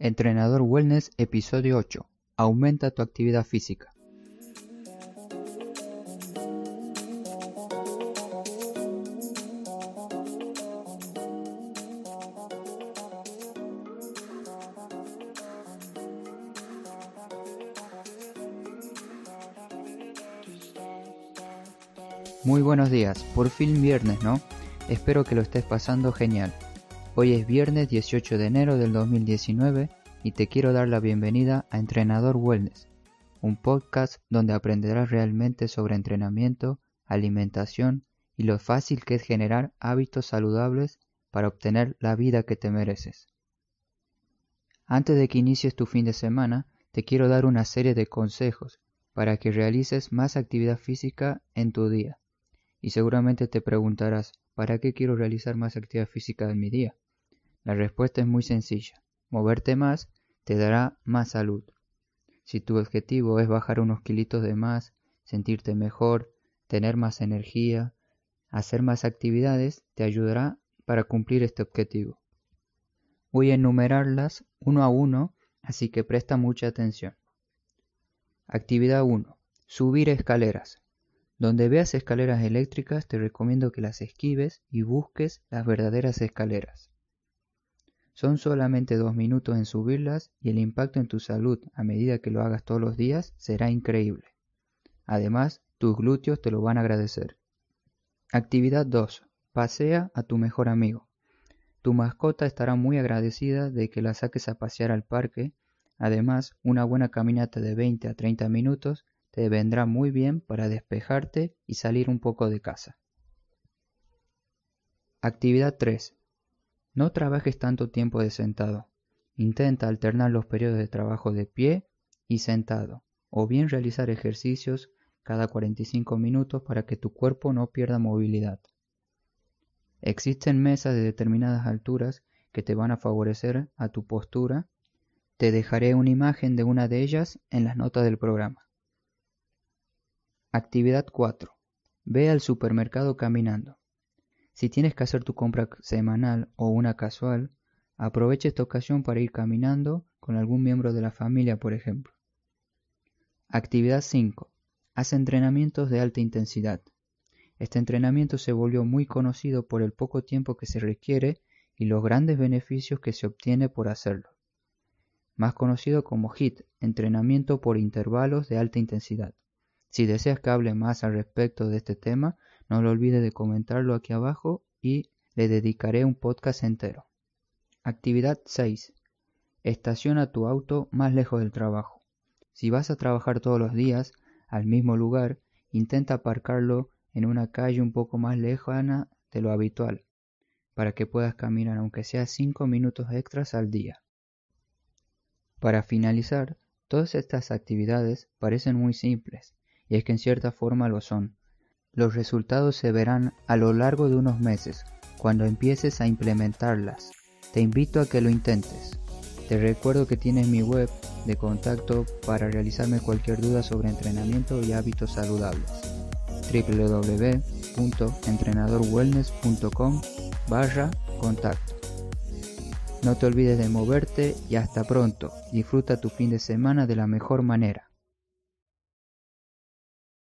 Entrenador Wellness Episodio 8. Aumenta tu actividad física. Muy buenos días, por fin viernes, ¿no? Espero que lo estés pasando genial. Hoy es viernes 18 de enero del 2019 y te quiero dar la bienvenida a Entrenador Wellness, un podcast donde aprenderás realmente sobre entrenamiento, alimentación y lo fácil que es generar hábitos saludables para obtener la vida que te mereces. Antes de que inicies tu fin de semana, te quiero dar una serie de consejos para que realices más actividad física en tu día. Y seguramente te preguntarás, ¿para qué quiero realizar más actividad física en mi día? La respuesta es muy sencilla. Moverte más te dará más salud. Si tu objetivo es bajar unos kilitos de más, sentirte mejor, tener más energía, hacer más actividades, te ayudará para cumplir este objetivo. Voy a enumerarlas uno a uno, así que presta mucha atención. Actividad 1. Subir escaleras. Donde veas escaleras eléctricas te recomiendo que las esquives y busques las verdaderas escaleras. Son solamente dos minutos en subirlas y el impacto en tu salud a medida que lo hagas todos los días será increíble. Además, tus glúteos te lo van a agradecer. Actividad 2. Pasea a tu mejor amigo. Tu mascota estará muy agradecida de que la saques a pasear al parque. Además, una buena caminata de 20 a 30 minutos te vendrá muy bien para despejarte y salir un poco de casa. Actividad 3. No trabajes tanto tiempo de sentado. Intenta alternar los periodos de trabajo de pie y sentado, o bien realizar ejercicios cada 45 minutos para que tu cuerpo no pierda movilidad. Existen mesas de determinadas alturas que te van a favorecer a tu postura. Te dejaré una imagen de una de ellas en las notas del programa. Actividad 4. Ve al supermercado caminando. Si tienes que hacer tu compra semanal o una casual, aprovecha esta ocasión para ir caminando con algún miembro de la familia, por ejemplo. Actividad 5. Haz entrenamientos de alta intensidad. Este entrenamiento se volvió muy conocido por el poco tiempo que se requiere y los grandes beneficios que se obtiene por hacerlo. Más conocido como HIT, entrenamiento por intervalos de alta intensidad. Si deseas que hable más al respecto de este tema, no lo olvides de comentarlo aquí abajo y le dedicaré un podcast entero. Actividad 6. Estaciona tu auto más lejos del trabajo. Si vas a trabajar todos los días al mismo lugar, intenta aparcarlo en una calle un poco más lejana de lo habitual, para que puedas caminar aunque sea 5 minutos extras al día. Para finalizar, todas estas actividades parecen muy simples, y es que en cierta forma lo son, los resultados se verán a lo largo de unos meses, cuando empieces a implementarlas. Te invito a que lo intentes. Te recuerdo que tienes mi web de contacto para realizarme cualquier duda sobre entrenamiento y hábitos saludables. www.entrenadorwellness.com barra contacto. No te olvides de moverte y hasta pronto. Disfruta tu fin de semana de la mejor manera.